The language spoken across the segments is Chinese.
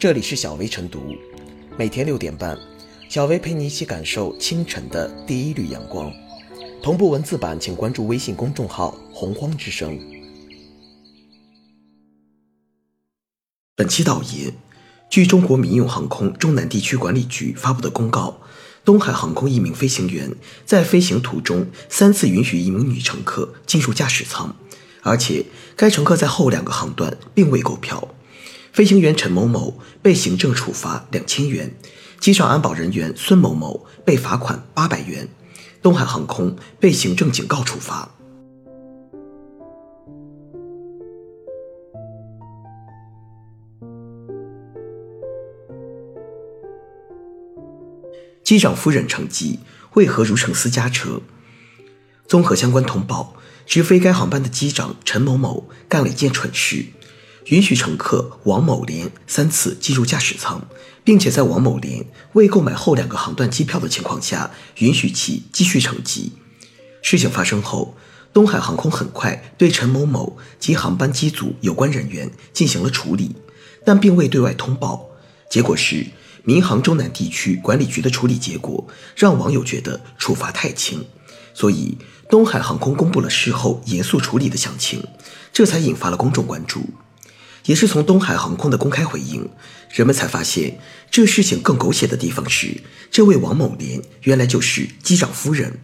这里是小薇晨读，每天六点半，小薇陪你一起感受清晨的第一缕阳光。同步文字版，请关注微信公众号“洪荒之声”。本期导言：据中国民用航空中南地区管理局发布的公告，东海航空一名飞行员在飞行途中三次允许一名女乘客进入驾驶舱，而且该乘客在后两个航段并未购票。飞行员陈某某被行政处罚两千元，机上安保人员孙某某被罚款八百元，东海航空被行政警告处罚。机长夫人乘机为何如乘私家车？综合相关通报，直飞该航班的机长陈某某干了一件蠢事。允许乘客王某莲三次进入驾驶舱，并且在王某莲未购买后两个航段机票的情况下，允许其继续乘机。事情发生后，东海航空很快对陈某某及航班机组有关人员进行了处理，但并未对外通报。结果是，民航中南地区管理局的处理结果让网友觉得处罚太轻，所以东海航空公布了事后严肃处理的详情，这才引发了公众关注。也是从东海航空的公开回应，人们才发现这事情更狗血的地方是，这位王某莲原来就是机长夫人。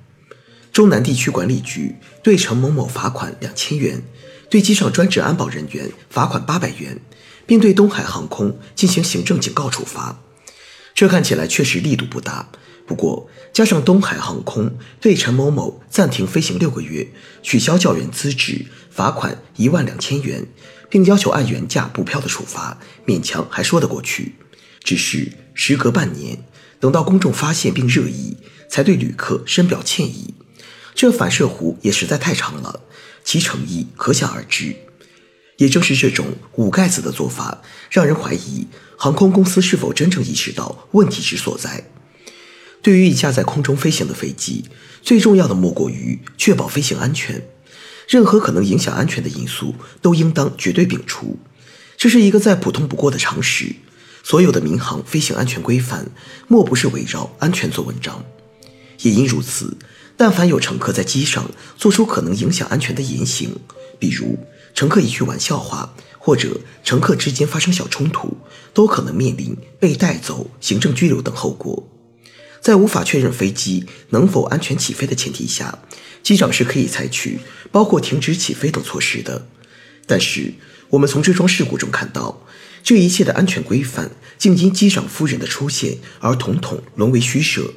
中南地区管理局对陈某某罚款两千元，对机上专职安保人员罚款八百元，并对东海航空进行行政警告处罚。这看起来确实力度不大，不过加上东海航空对陈某某暂停飞行六个月，取消教员资质，罚款一万两千元。并要求按原价补票的处罚，勉强还说得过去。只是时隔半年，等到公众发现并热议，才对旅客深表歉意。这反射弧也实在太长了，其诚意可想而知。也正是这种捂盖子的做法，让人怀疑航空公司是否真正意识到问题之所在。对于一架在空中飞行的飞机，最重要的莫过于确保飞行安全。任何可能影响安全的因素都应当绝对摒除，这是一个再普通不过的常识。所有的民航飞行安全规范，莫不是围绕安全做文章。也因如此，但凡有乘客在机上做出可能影响安全的言行，比如乘客一句玩笑话，或者乘客之间发生小冲突，都可能面临被带走、行政拘留等后果。在无法确认飞机能否安全起飞的前提下，机长是可以采取包括停止起飞等措施的。但是，我们从这桩事故中看到，这一切的安全规范竟因机长夫人的出现而统统沦为虚设。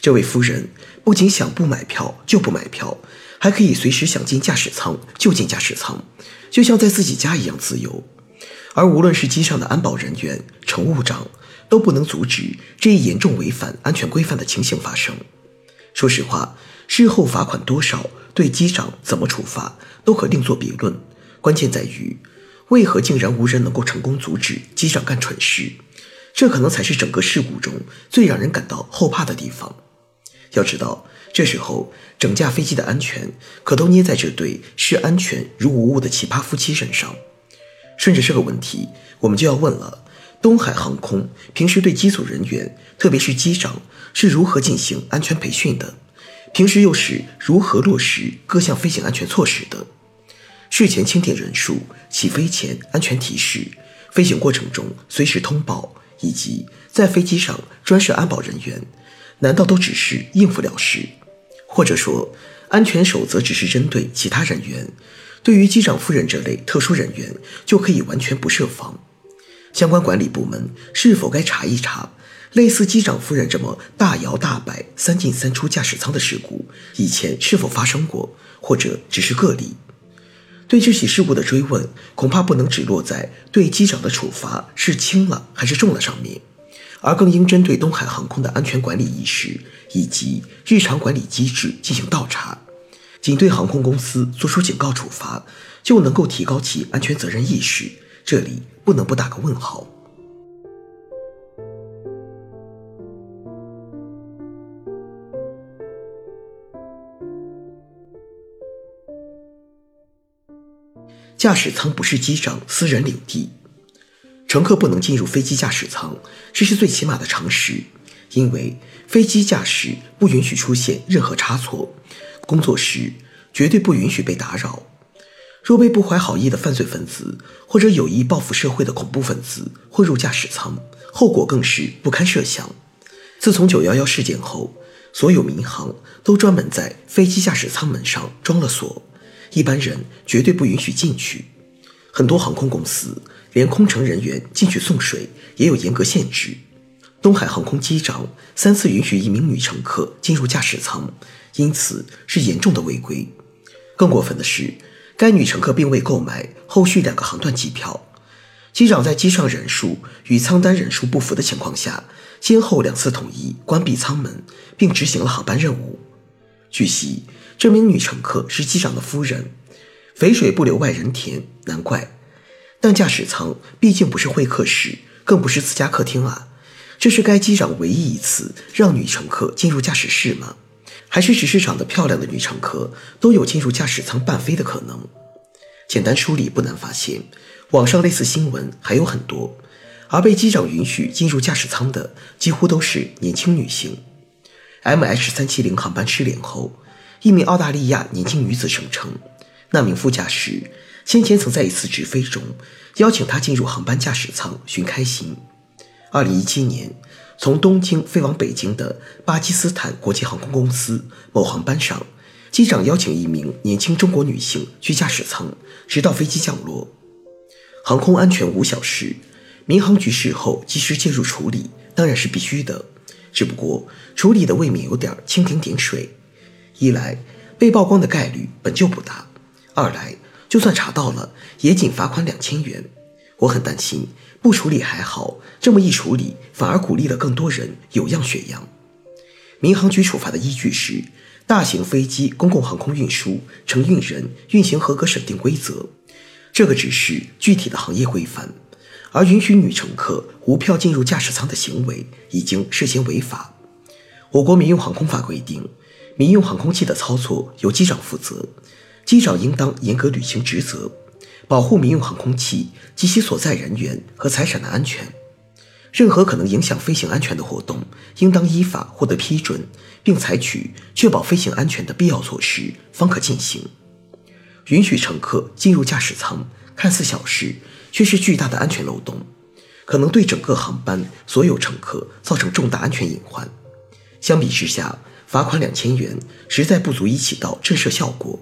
这位夫人不仅想不买票就不买票，还可以随时想进驾驶舱就进驾驶舱，就像在自己家一样自由。而无论是机上的安保人员、乘务长，都不能阻止这一严重违反安全规范的情形发生。说实话，事后罚款多少，对机长怎么处罚，都可另作别论。关键在于，为何竟然无人能够成功阻止机长干蠢事？这可能才是整个事故中最让人感到后怕的地方。要知道，这时候整架飞机的安全可都捏在这对视安全如无物的奇葩夫妻身上。顺着这个问题，我们就要问了。东海航空平时对机组人员，特别是机长，是如何进行安全培训的？平时又是如何落实各项飞行安全措施的？事前清点人数、起飞前安全提示、飞行过程中随时通报，以及在飞机上专设安保人员，难道都只是应付了事？或者说，安全守则只是针对其他人员，对于机长夫人这类特殊人员，就可以完全不设防？相关管理部门是否该查一查，类似机长夫人这么大摇大摆三进三出驾驶舱的事故，以前是否发生过，或者只是个例？对这起事故的追问，恐怕不能只落在对机长的处罚是轻了还是重了上面，而更应针对东海航空的安全管理意识以及日常管理机制进行倒查。仅对航空公司作出警告处罚，就能够提高其安全责任意识。这里不能不打个问号。驾驶舱不是机长私人领地。乘客不能进入飞机驾驶舱，这是最起码的常识，因为飞机驾驶不允许出现任何差错，工作时绝对不允许被打扰。若被不怀好意的犯罪分子或者有意报复社会的恐怖分子混入驾驶舱，后果更是不堪设想。自从九幺幺事件后，所有民航都专门在飞机驾驶舱门上装了锁，一般人绝对不允许进去。很多航空公司。连空乘人员进去送水也有严格限制。东海航空机长三次允许一名女乘客进入驾驶舱，因此是严重的违规。更过分的是，该女乘客并未购买后续两个航段机票。机长在机上人数与舱单人数不符的情况下，先后两次统一关闭舱门，并执行了航班任务。据悉，这名女乘客是机长的夫人。肥水不流外人田，难怪。但驾驶舱毕竟不是会客室，更不是自家客厅啊！这是该机长唯一一次让女乘客进入驾驶室吗？还是只是长得漂亮的女乘客都有进入驾驶舱伴飞的可能？简单梳理不难发现，网上类似新闻还有很多，而被机长允许进入驾驶舱的几乎都是年轻女性。MH 三七零航班失联后，一名澳大利亚年轻女子声称，那名副驾驶。先前曾在一次直飞中邀请她进入航班驾驶舱寻开心。二零一七年，从东京飞往北京的巴基斯坦国际航空公司某航班上，机长邀请一名年轻中国女性去驾驶舱，直到飞机降落。航空安全无小事，民航局事后及时介入处理当然是必须的，只不过处理的未免有点蜻蜓点水。一来，被曝光的概率本就不大；二来，就算查到了，也仅罚款两千元。我很担心，不处理还好，这么一处理，反而鼓励了更多人有样学样。民航局处罚的依据是《大型飞机公共航空运输承运人运行合格审定规则》，这个只是具体的行业规范，而允许女乘客无票进入驾驶舱的行为已经涉嫌违法。我国民用航空法规定，民用航空器的操作由机长负责。机长应当严格履行职责，保护民用航空器及其所在人员和财产的安全。任何可能影响飞行安全的活动，应当依法获得批准，并采取确保飞行安全的必要措施，方可进行。允许乘客进入驾驶舱，看似小事，却是巨大的安全漏洞，可能对整个航班所有乘客造成重大安全隐患。相比之下，罚款两千元实在不足以起到震慑效果。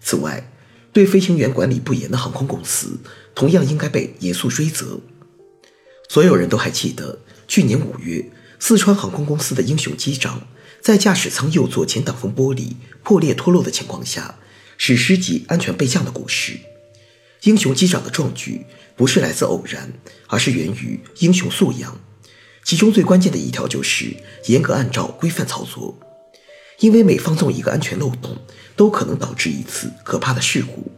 此外，对飞行员管理不严的航空公司，同样应该被严肃追责。所有人都还记得，去年五月，四川航空公司的英雄机长在驾驶舱右座前挡风玻璃破裂脱落的情况下，史诗级安全备降的故事。英雄机长的壮举不是来自偶然，而是源于英雄素养。其中最关键的一条就是严格按照规范操作。因为每放纵一个安全漏洞，都可能导致一次可怕的事故。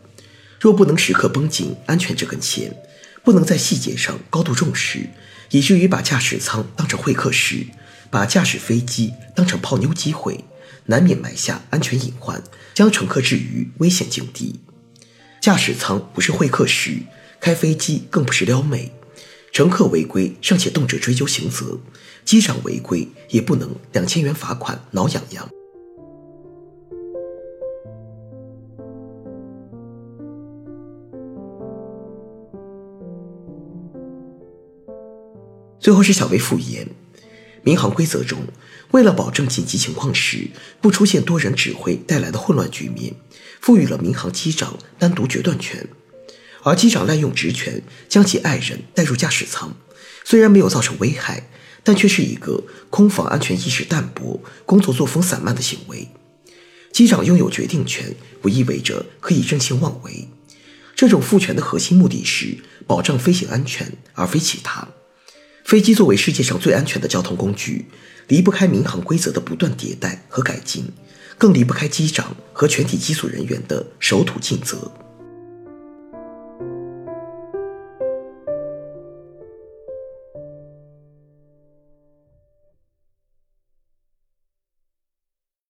若不能时刻绷紧安全这根弦，不能在细节上高度重视，以至于把驾驶舱当成会客室，把驾驶飞机当成泡妞机会，难免埋下安全隐患，将乘客置于危险境地。驾驶舱不是会客室，开飞机更不是撩妹。乘客违规尚且动辄追究刑责，机长违规也不能两千元罚款挠痒痒。最后是小微复言，民航规则中，为了保证紧急情况时不出现多人指挥带来的混乱局面，赋予了民航机长单独决断权。而机长滥用职权将其爱人带入驾驶舱，虽然没有造成危害，但却是一个空防安全意识淡薄、工作作风散漫的行为。机长拥有决定权，不意味着可以任性妄为。这种赋权的核心目的是保障飞行安全，而非其他。飞机作为世界上最安全的交通工具，离不开民航规则的不断迭代和改进，更离不开机长和全体机组人员的守土尽责。